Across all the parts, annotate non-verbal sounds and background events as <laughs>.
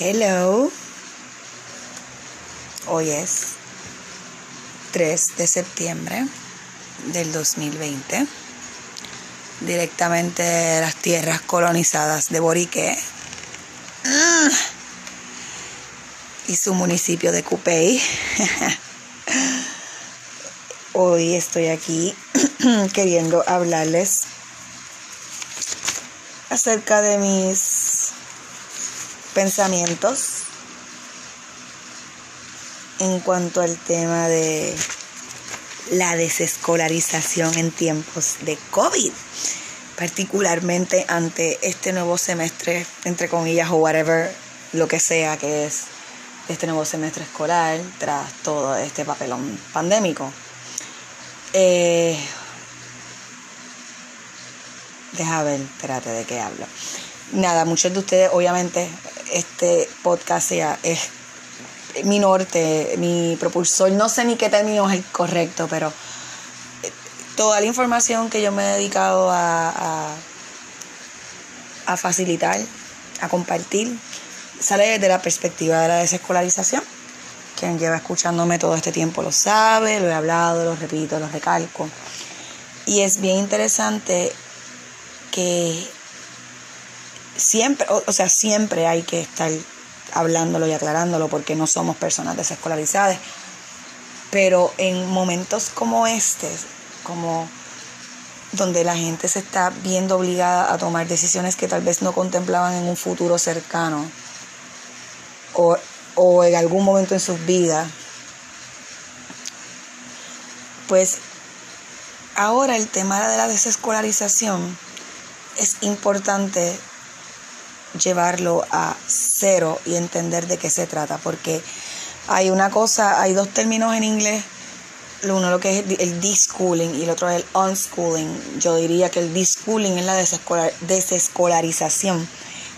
Hello. Hoy es 3 de septiembre del 2020. Directamente de las tierras colonizadas de Borique. Ah. Y su municipio de Cupey. <laughs> Hoy estoy aquí <clears throat> queriendo hablarles acerca de mis pensamientos en cuanto al tema de la desescolarización en tiempos de COVID, particularmente ante este nuevo semestre, entre comillas, o whatever, lo que sea que es este nuevo semestre escolar tras todo este papelón pandémico. Eh, deja ver, espérate de qué hablo. Nada, muchos de ustedes, obviamente, este podcast sea, es mi norte, mi propulsor. No sé ni qué término es el correcto, pero eh, toda la información que yo me he dedicado a, a, facilitar, a compartir, sale desde la perspectiva de la desescolarización. Quien lleva escuchándome todo este tiempo lo sabe, lo he hablado, lo repito, lo recalco. Y es bien interesante que siempre, o, sea, siempre hay que estar hablándolo y aclarándolo porque no somos personas desescolarizadas. Pero en momentos como este, como donde la gente se está viendo obligada a tomar decisiones que tal vez no contemplaban en un futuro cercano o, o en algún momento en sus vidas, pues ahora el tema de la desescolarización es importante llevarlo a cero y entender de qué se trata, porque hay una cosa, hay dos términos en inglés, uno lo que es el deschooling y el otro es el unschooling. Yo diría que el deschooling es la desescolarización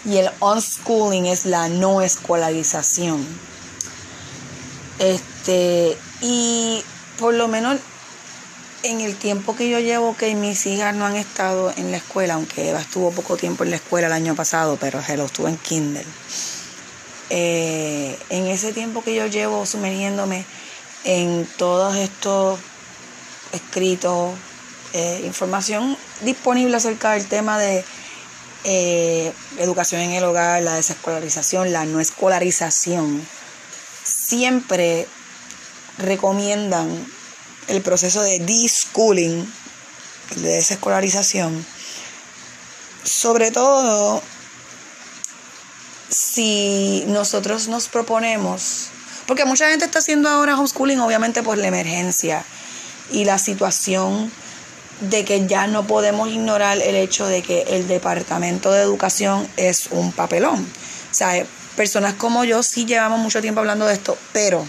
y el unschooling es la no escolarización. Este, y por lo menos en el tiempo que yo llevo que mis hijas no han estado en la escuela, aunque Eva estuvo poco tiempo en la escuela el año pasado, pero se lo estuvo en Kindle. Eh, en ese tiempo que yo llevo sumergiéndome en todos estos escritos, eh, información disponible acerca del tema de eh, educación en el hogar, la desescolarización, la no escolarización, siempre recomiendan el proceso de deschooling, de desescolarización, sobre todo si nosotros nos proponemos, porque mucha gente está haciendo ahora homeschooling obviamente por la emergencia y la situación de que ya no podemos ignorar el hecho de que el Departamento de Educación es un papelón. O sea, personas como yo sí llevamos mucho tiempo hablando de esto, pero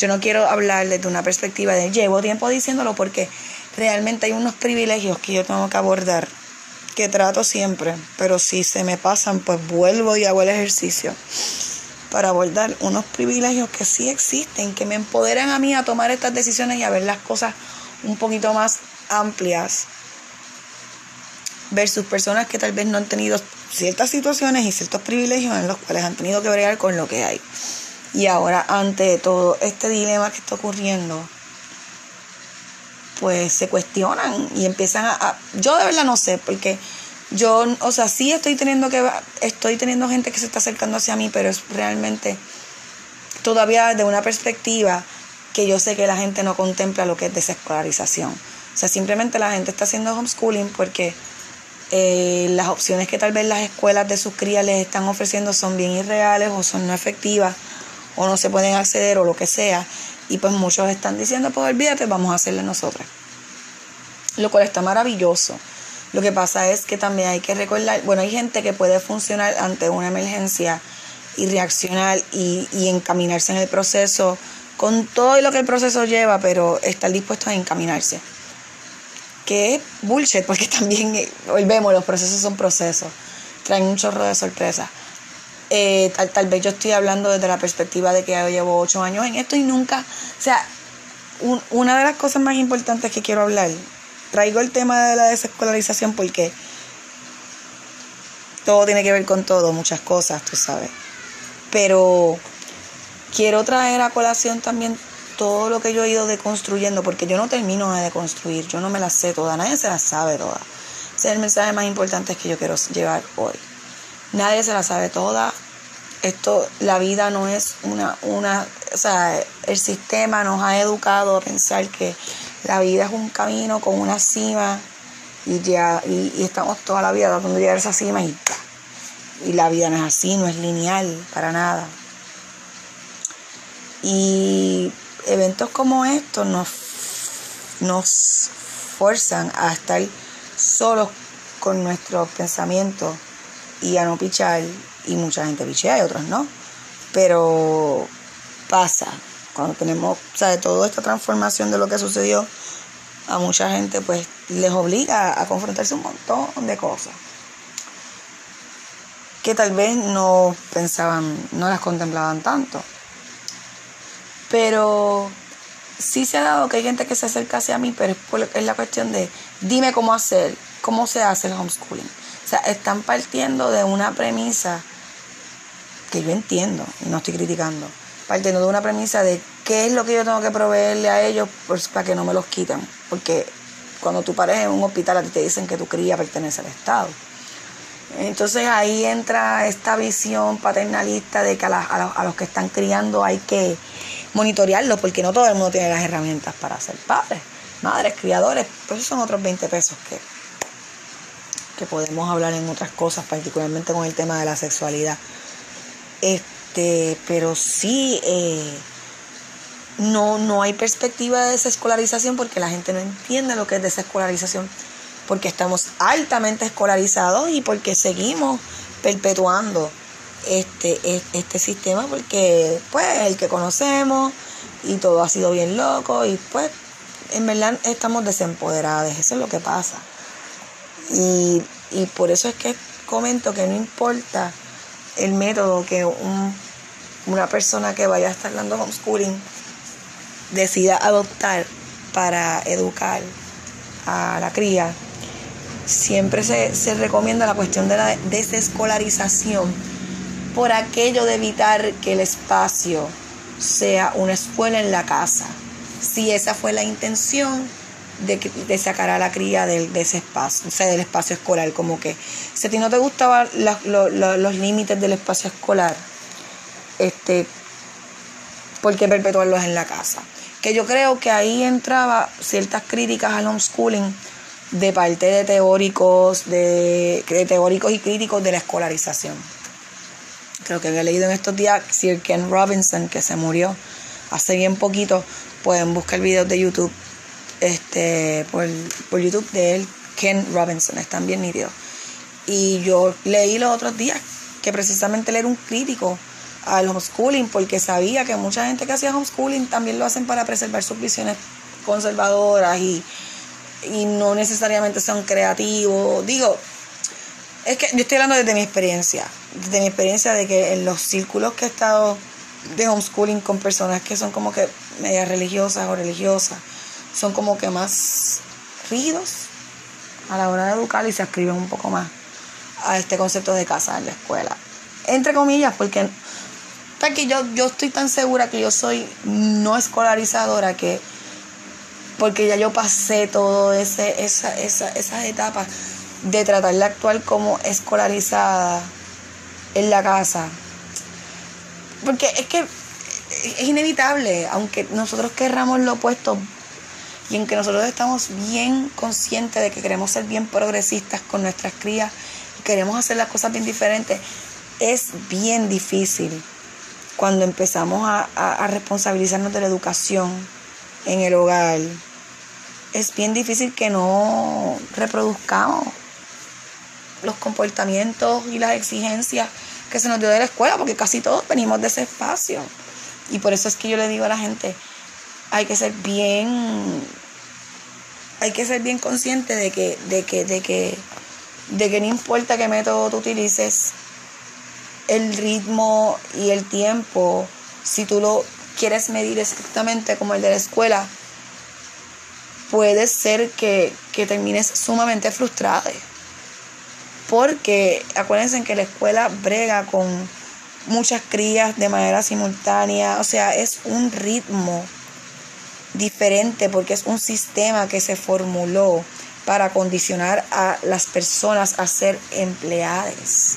yo no quiero hablar desde una perspectiva de llevo tiempo diciéndolo porque realmente hay unos privilegios que yo tengo que abordar, que trato siempre, pero si se me pasan, pues vuelvo y hago el ejercicio para abordar unos privilegios que sí existen, que me empoderan a mí a tomar estas decisiones y a ver las cosas un poquito más amplias versus personas que tal vez no han tenido ciertas situaciones y ciertos privilegios en los cuales han tenido que bregar con lo que hay. Y ahora, ante todo este dilema que está ocurriendo, pues se cuestionan y empiezan a, Yo de verdad no sé, porque yo, o sea, sí estoy teniendo que... Estoy teniendo gente que se está acercando hacia mí, pero es realmente todavía de una perspectiva que yo sé que la gente no contempla lo que es desescolarización. O sea, simplemente la gente está haciendo homeschooling porque eh, las opciones que tal vez las escuelas de sus crías les están ofreciendo son bien irreales o son no efectivas o no se pueden acceder o lo que sea. Y pues muchos están diciendo, pues olvídate, vamos a hacerle nosotras. Lo cual está maravilloso. Lo que pasa es que también hay que recordar, bueno, hay gente que puede funcionar ante una emergencia y reaccionar y, y encaminarse en el proceso con todo lo que el proceso lleva, pero estar dispuesto a encaminarse. Que es bullshit, porque <laughs> también, eh, volvemos, los procesos son procesos, traen un chorro de sorpresas. Eh, tal, vez yo estoy hablando desde la perspectiva de que yo llevo ocho años en esto y nunca, o sea, una de las cosas más importantes que quiero hablar, traigo el tema de la desescolarización porque todo tiene que ver con todo, muchas cosas, tú sabes. Pero quiero traer a colación también todo lo que yo he ido deconstruyendo, porque yo no termino de deconstruir, yo no me las sé todas, nadie se las sabe todas. Ese es el mensaje más importante que yo quiero llevar hoy. Nadie se la sabe toda. Esto, la vida no es una, una, o sea, el sistema nos ha educado a pensar que la vida es un camino con una cima y ya, y, estamos toda la vida tratando de llegar a esa cima y, y la vida no es así, no es lineal para nada. Y eventos como estos nos, nos fuerzan a estar solos con nuestros pensamientos y a no pichar. Y mucha gente pichea y otros no. Pero pasa. Cuando tenemos, de toda esta transformación de lo que sucedió, a mucha gente pues les obliga a confrontarse un montón de cosas que tal vez no pensaban, no las contemplaban tanto. Pero sí se ha dado que hay gente que se acerca hacia mí, pero es, la cuestión de dime cómo hacer, cómo se hace el homeschooling. Sea, están partiendo de una premisa que yo entiendo y no estoy criticando. Partiendo de una premisa de qué es lo que yo tengo que proveerle a ellos para que no me los quiten. Porque cuando tú pares en un hospital a ti te dicen que tu cría pertenece al Estado. Entonces ahí entra esta visión paternalista de que a los que están criando hay que monitorearlo, porque no todo el mundo tiene las herramientas para ser padres, madres, criadores, pues esos son otros 20 pesos que, que podemos hablar en otras cosas, particularmente con el tema de la sexualidad. Este, pero sí, eh, no, no hay perspectiva de desescolarización porque la gente no entiende lo que es desescolarización, porque estamos altamente escolarizados y porque seguimos perpetuando este, este sistema porque pues el que conocemos y todo ha sido bien loco y pues en verdad estamos desempoderados, eso es lo que pasa. Y, por eso es que comento que no importa el método que una persona que vaya a estar dando homeschooling decida adoptar para educar a la cría, siempre se, se recomienda la cuestión de la desescolarización por aquello de evitar que el espacio sea una escuela en la casa. Si esa fue la intención de, de sacar a la cría de, ese espacio, o sea, del espacio escolar, como que si a ti no te gustaban los límites del espacio escolar, este, ¿por qué perpetuarlos en la casa? Que yo creo que ahí entraba ciertas críticas al homeschooling de parte de teóricos, de, de teóricos y críticos de la escolarización creo que había leído en estos días, Sir Ken Robinson, que se murió hace bien poquito, pueden buscar videos de YouTube, este, por, YouTube de él, Ken Robinson, están bien nítidos. Y yo leí los otros días que precisamente él era un crítico al homeschooling, porque sabía que mucha gente que hacía homeschooling también lo hacen para preservar sus visiones conservadoras y, y no necesariamente son creativos. Digo, es que yo estoy hablando desde mi experiencia, desde mi experiencia de que en los círculos que he estado de homeschooling con personas que son como que medias religiosas o religiosas, son como que más rígidos a la hora de educar y se escriben un poco más a este concepto de casa en la escuela. Entre comillas, porque, porque yo, yo estoy tan segura que yo soy no escolarizadora que porque ya yo pasé todo ese, esa, esa, esas etapas de tratar de actuar como escolarizada en la casa. Porque es que es inevitable, aunque nosotros querramos lo opuesto y aunque nosotros estamos bien conscientes de que queremos ser bien progresistas con nuestras crías y queremos hacer las cosas bien diferentes, es bien difícil cuando empezamos a, a responsabilizarnos de la educación en el hogar. Es bien difícil que no reproduzcamos los comportamientos y las exigencias que se nos dio de la escuela, porque casi todos venimos de ese espacio. Y por eso es que yo le digo a la gente, hay que ser bien, hay que ser bien consciente de que, de que, de que, de que no importa qué método tú utilices, el ritmo y el tiempo, si tú lo quieres medir exactamente como el de la escuela, puede ser que, que termines sumamente frustrado porque acuérdense que la escuela brega con muchas crías de manera simultánea, o sea, es un ritmo diferente porque es un sistema que se formuló para condicionar a las personas a ser empleadas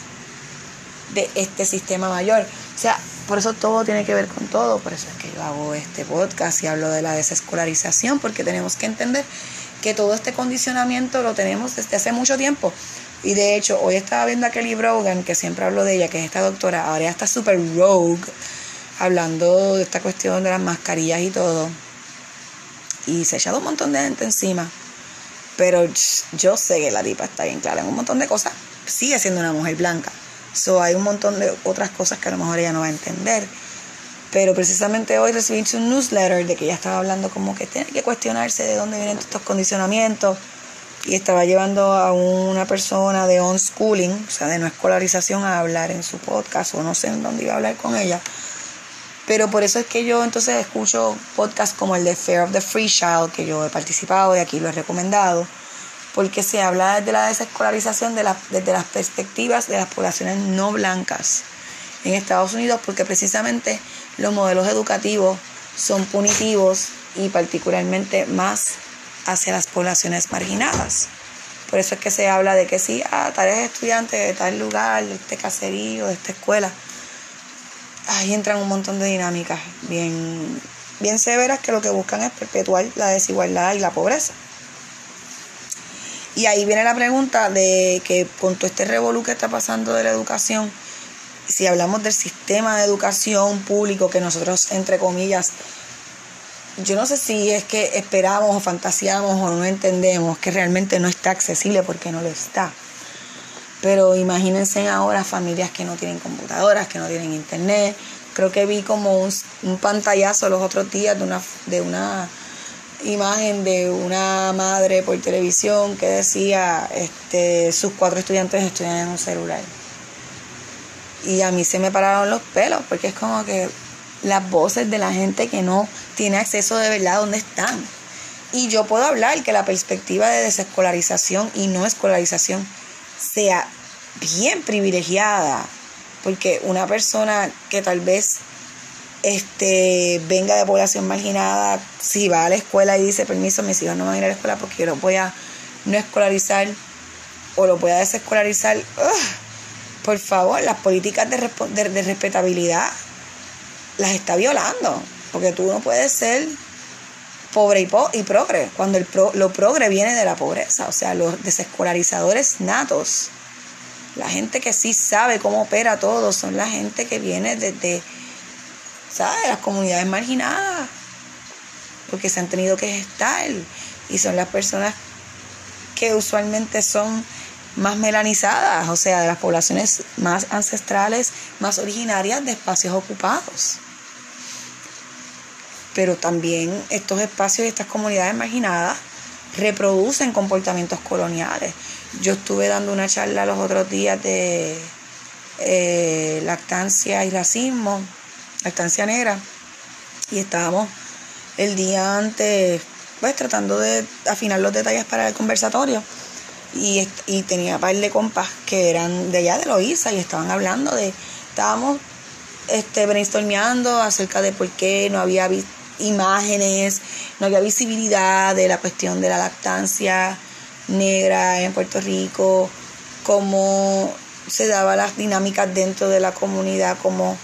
de este sistema mayor. O sea, por eso todo tiene que ver con todo, por eso es que yo hago este podcast y hablo de la desescolarización, porque tenemos que entender que todo este condicionamiento lo tenemos desde hace mucho tiempo. Y de hecho, hoy estaba viendo a Kelly Brogan, que siempre hablo de ella, que es esta doctora, ahora ya está súper rogue, hablando de esta cuestión de las mascarillas y todo. Y se ha echado un montón de gente encima. Pero yo sé que la tipa está bien clara en un montón de cosas. Sigue siendo una mujer blanca. So, hay un montón de otras cosas que a lo mejor ella no va a entender. Pero precisamente hoy recibí un newsletter de que ella estaba hablando como que tiene que cuestionarse de dónde vienen estos condicionamientos. Y estaba llevando a una persona de unschooling, o sea, de no escolarización, a hablar en su podcast, o no sé en dónde iba a hablar con ella. Pero por eso es que yo entonces escucho podcasts como el de Fair of the Free Child, que yo he participado y aquí lo he recomendado porque se habla de la desescolarización de desde las perspectivas de las poblaciones no blancas en Estados Unidos, porque precisamente los modelos educativos son punitivos y particularmente más hacia las poblaciones marginadas. Por eso es que se habla de que si ah, tal estudiante de tal lugar, de este caserío, de esta escuela, ahí entran un montón de dinámicas bien, bien severas que lo que buscan es perpetuar la desigualdad y la pobreza. Y ahí viene la pregunta de que con todo este revolú que está pasando de la educación, si hablamos del sistema de educación público que nosotros, entre comillas, yo no sé si es que esperamos o fantaseamos o no entendemos que realmente no está accesible porque no lo está. Pero imagínense ahora familias que no tienen computadoras, que no tienen internet. Creo que vi como un, pantallazo los otros días de una, de una imagen de una madre por televisión que decía este, sus cuatro estudiantes estudian en un celular. Y a mí se me pararon los pelos porque es como que las voces de la gente que no tiene acceso de verdad dónde están. Y yo puedo hablar que la perspectiva de desescolarización y no escolarización sea bien privilegiada, porque una persona que tal vez este, venga de población marginada, si va a la escuela y dice, permiso, mis hijos no van a ir a la escuela porque yo los voy a no escolarizar o los voy a desescolarizar, por favor, las políticas de, de, respetabilidad las está violando, porque tú no puedes ser pobre y, y progre, cuando el lo progre viene de la pobreza, o sea, los desescolarizadores natos, la gente que sí sabe cómo opera todo, son la gente que viene desde ¿sabes? Las comunidades marginadas, porque se han tenido que gestar y son las personas que usualmente son más melanizadas, o sea, de las poblaciones más ancestrales, más originarias de espacios ocupados. Pero también estos espacios y estas comunidades marginadas reproducen comportamientos coloniales. Yo estuve dando una charla los otros días de eh, lactancia y racismo la estancia negra, y estábamos el día antes, pues tratando de afinar los detalles para el conversatorio. Y, y tenía par de compas que eran de allá de Loíza y estaban hablando de, estábamos este, brainstormeando acerca de por qué no había imágenes, no había visibilidad de la cuestión de la lactancia negra en Puerto Rico, cómo se daban las dinámicas dentro de la comunidad, cómo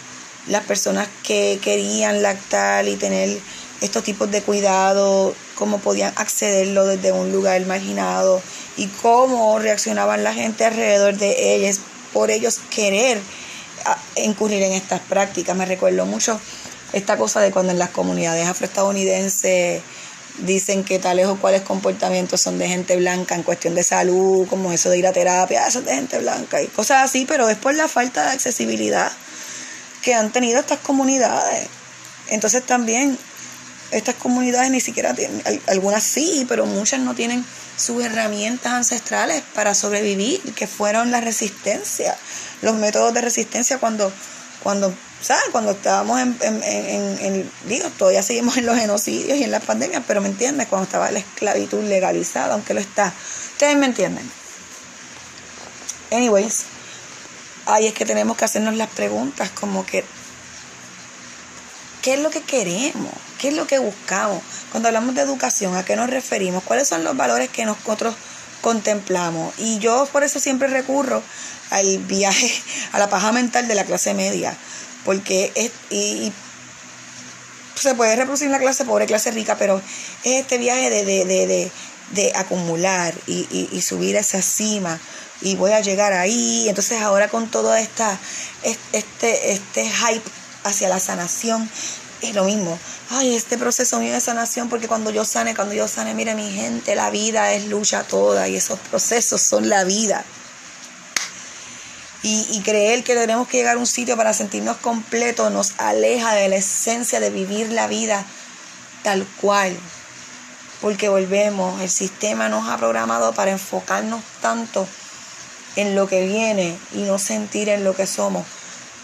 las personas que querían lactar y tener estos tipos de cuidado, cómo podían accederlo desde un lugar marginado y cómo reaccionaban la gente alrededor de ellas por ellos querer ah, incurrir en estas prácticas. Me recuerdo mucho esta cosa de cuando en las comunidades afroestadounidenses dicen que tales o cuales comportamientos son de gente blanca en cuestión de salud, como eso de ir a terapia, eso es de gente blanca y cosas así, pero es por la falta de accesibilidad que han tenido estas comunidades. Entonces también estas comunidades ni siquiera tienen, algunas sí, pero muchas no tienen sus herramientas ancestrales para sobrevivir, que fueron la resistencia, los métodos de resistencia cuando, cuando, ¿sabes? Cuando estábamos en, en, en, digo, todavía seguimos en los genocidios y en las pandemias, pero me entiendes, cuando estaba la esclavitud legalizada, aunque lo está. Ustedes me entienden. Anyways, Ahí es que tenemos que hacernos las preguntas como que, ¿qué es lo que queremos? ¿Qué es lo que buscamos? Cuando hablamos de educación, ¿a qué nos referimos? ¿Cuáles son los valores que nosotros contemplamos? Y yo por eso siempre recurro al viaje, a la paja mental de la clase media, porque es, y, se puede reproducir la clase pobre, clase rica, pero es este viaje de, de, de, de acumular y, y, y subir a esa cima y voy a llegar ahí. Entonces ahora con todo esta, este, este hype hacia la sanación, es lo mismo. Ay, este proceso mío de sanación, porque cuando yo sane, cuando yo sane, mire mi gente, la vida es lucha toda y esos procesos son la vida. Y, y creer que tenemos que llegar a un sitio para sentirnos completos nos aleja de la esencia de vivir la vida tal cual. Porque volvemos, el sistema nos ha programado para enfocarnos tanto en lo que viene y no sentir en lo que somos.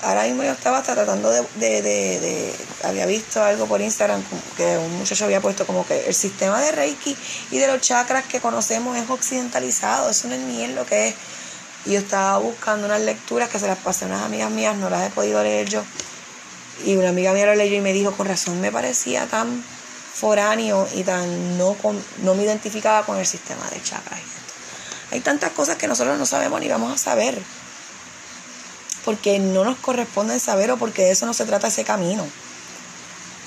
Ahora mismo yo estaba tratando de, de, de, había visto algo por Instagram que un muchacho había puesto como que el sistema de Reiki y de los chakras que conocemos es occidentalizado, eso no es ni es lo que es. Y yo estaba buscando unas lecturas que se las pasé a unas amigas mías, no las he podido leer yo. Y una amiga mía lo leyó y me dijo, con razón me parecía tan foráneo y tan no, no me identificaba con el sistema de chakras. Hay tantas cosas que nosotros no sabemos ni vamos a saber. Porque no nos corresponde saber o porque de eso no se trata ese camino.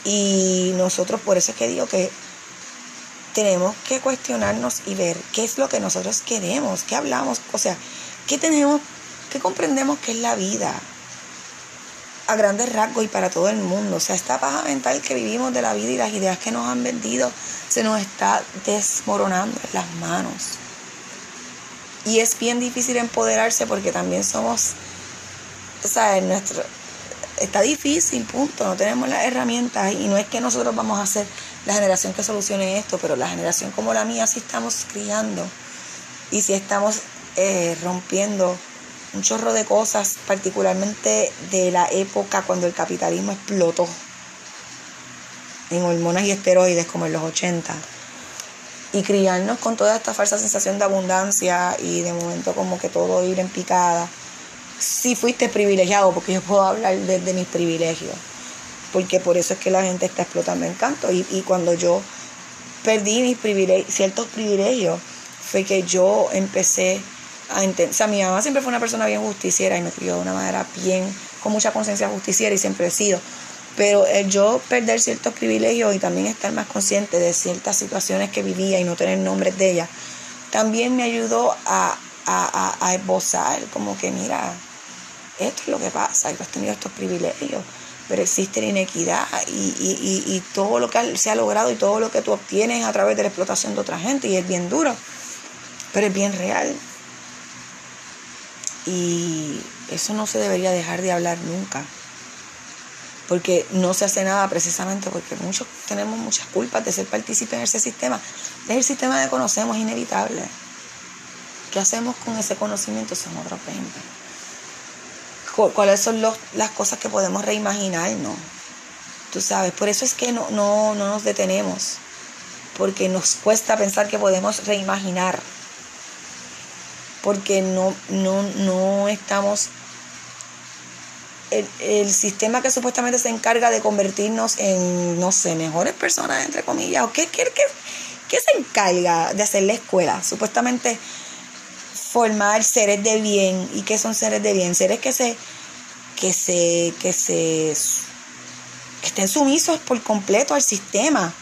Y nosotros, por eso es que digo que tenemos que cuestionarnos y ver qué es lo que nosotros queremos, qué hablamos, o sea, qué tenemos, qué comprendemos que es la vida a grandes rasgos y para todo el mundo. O sea, esta paja mental que vivimos de la vida y las ideas que nos han vendido se nos está desmoronando en las manos. Y es bien difícil empoderarse porque también somos, o sea, nuestro, está difícil, punto, no tenemos las herramientas y no es que nosotros vamos a ser la generación que solucione esto, pero la generación como la mía sí estamos criando y sí estamos eh, rompiendo un chorro de cosas, particularmente de la época cuando el capitalismo explotó en hormonas y esteroides como en los 80 y criarnos con toda esta falsa sensación de abundancia y de momento como que todo ir en picada. Si fuiste privilegiado, porque yo puedo hablar desde mis privilegios, porque por eso es que la gente está explotando en canto. Y, y cuando yo perdí mis privilegios, ciertos privilegios, fue que yo empecé a entender, o sea, mi mamá siempre fue una persona bien justiciera y me crió de una manera bien, con mucha conciencia justiciera y siempre he sido. Pero el yo perder ciertos privilegios y también estar más consciente de ciertas situaciones que vivía y no tener nombres de ellas, también me ayudó a, a, esbozar como que, mira, esto es lo que pasa, tú has tenido estos privilegios, pero existe la inequidad y, y, y, todo lo que se ha logrado y todo lo que tú obtienes a través de la explotación de otra gente y es bien duro, pero es bien real. Y eso no se debería dejar de hablar nunca porque no se hace nada precisamente porque muchos tenemos muchas culpas de ser partícipes en ese sistema. Es el sistema que conocemos, inevitable. ¿Qué hacemos con ese conocimiento? Son otros 20. ¿Cuáles son las cosas que podemos reimaginarnos? Tú sabes, por eso es que no, no, no nos detenemos, porque nos cuesta pensar que podemos reimaginar, porque no, no, no estamos el, sistema que supuestamente se encarga de convertirnos en, no sé, mejores personas, entre comillas, o qué, qué, qué, se encarga de hacer la escuela? Supuestamente formar seres de bien. ¿Y qué son seres de bien? Seres que se, que se, que se, que estén sumisos por completo al sistema,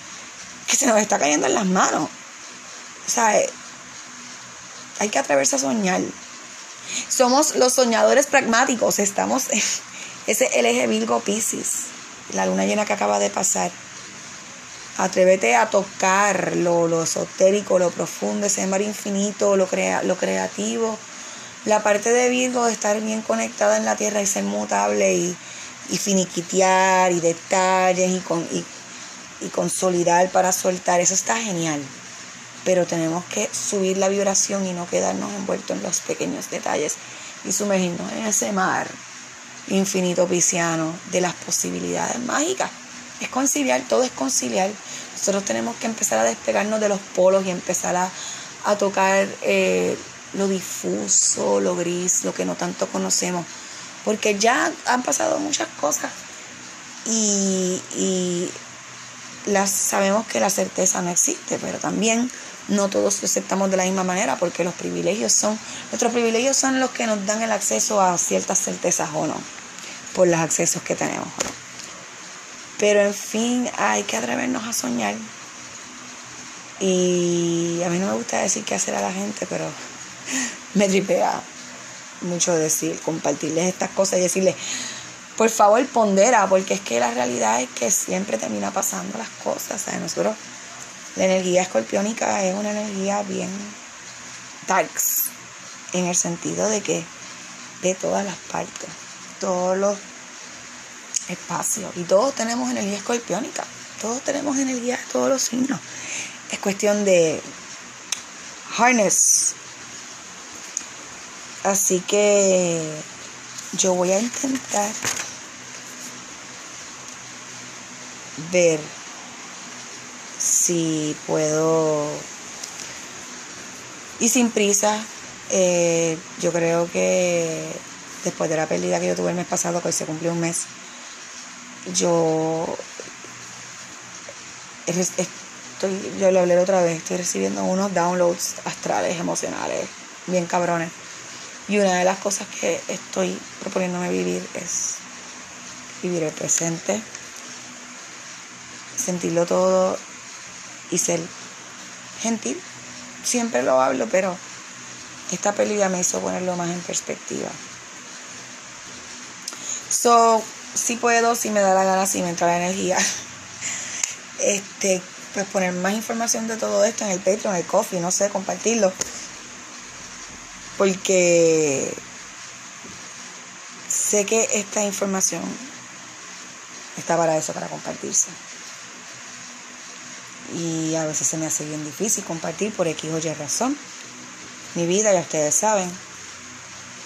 que se nos está cayendo en las manos. O sea, eh, hay que atreverse a soñar. Somos los soñadores pragmáticos, estamos <laughs> ese eje Virgo Pisces, la luna llena que acaba de pasar. Atrévete a tocar lo, lo esotérico, lo profundo, ese mar infinito, lo, crea, lo creativo. La parte de Virgo de estar bien conectada en la tierra y ser mutable y, y finiquitear y detalles y, con, y, y consolidar para soltar. Eso está genial. Pero tenemos que subir la vibración y no quedarnos envueltos en los pequeños detalles y sumergirnos en ese mar infinito pisciano de las posibilidades mágicas. Es conciliar, todo es conciliar. Nosotros tenemos que empezar a despegarnos de los polos y empezar a, tocar eh, lo difuso, lo gris, lo que no tanto conocemos. Porque ya han pasado muchas cosas y, y las, sabemos que la certeza no existe, pero también no todos lo aceptamos de la misma manera porque los privilegios son, nuestros privilegios son los que nos dan el acceso a ciertas certezas o no, por los accesos que tenemos. Pero en fin, hay que atrevernos a soñar. Y a mí no me gusta decir qué hacer a la gente, pero <laughs> me tripea mucho decir, compartirles estas cosas y decirles, por favor pondera, porque es que la realidad es que siempre termina pasando las cosas. ¿sabes? Nosotros, la energía escorpiónica es una energía bien darks, en el sentido de que de todas las partes, todos los espacios, y todos tenemos energía escorpiónica, todos tenemos energía de todos los signos. Es cuestión de harness. Así que yo voy a intentar ver si puedo y sin prisa eh, yo creo que después de la pérdida que yo tuve el mes pasado que hoy se cumplió un mes yo estoy yo lo hablé otra vez estoy recibiendo unos downloads astrales emocionales bien cabrones y una de las cosas que estoy proponiéndome vivir es vivir el presente sentirlo todo y ser gentil. Siempre lo hablo, pero esta película me hizo ponerlo más en perspectiva. So, si puedo, si me da la gana, si me entra la energía, este, pues poner más información de todo esto en el Patreon, en el coffee, no sé, compartirlo. Porque sé que esta información está para eso, para compartirse y a veces se me hace bien difícil compartir por X o Y razón. Mi vida, ya ustedes saben.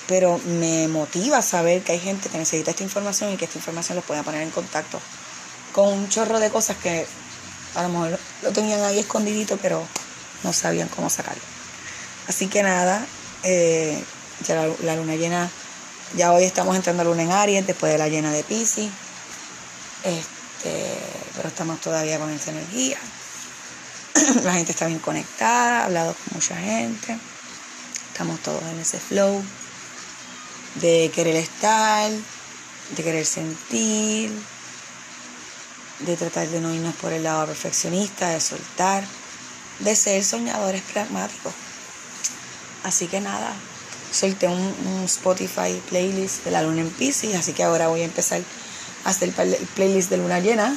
Pero me motiva saber que hay gente que necesita esta información y que esta información los pueda poner en contacto con un chorro de cosas que a lo mejor lo tenían ahí escondidito, pero no sabían cómo sacarlo. Así que nada, eh, ya la, luna llena, ya hoy estamos entrando a luna en Aries, después de la llena de Pisces. Este, pero estamos todavía con esa energía. <clears throat> la gente está bien conectada, hablado con mucha gente, estamos todos en ese flow de querer estar, de querer sentir, de tratar de no irnos por el lado perfeccionista, de soltar, de ser soñadores pragmáticos. Así que nada, solté un, Spotify playlist de la luna en Pisces, así que ahora voy a empezar a hacer el playlist de luna llena.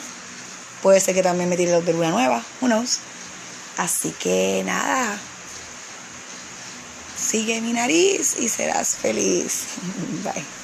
Puede ser que también me tire los de luna nueva, who knows. Así que nada, sigue mi nariz y serás feliz. <laughs> Bye.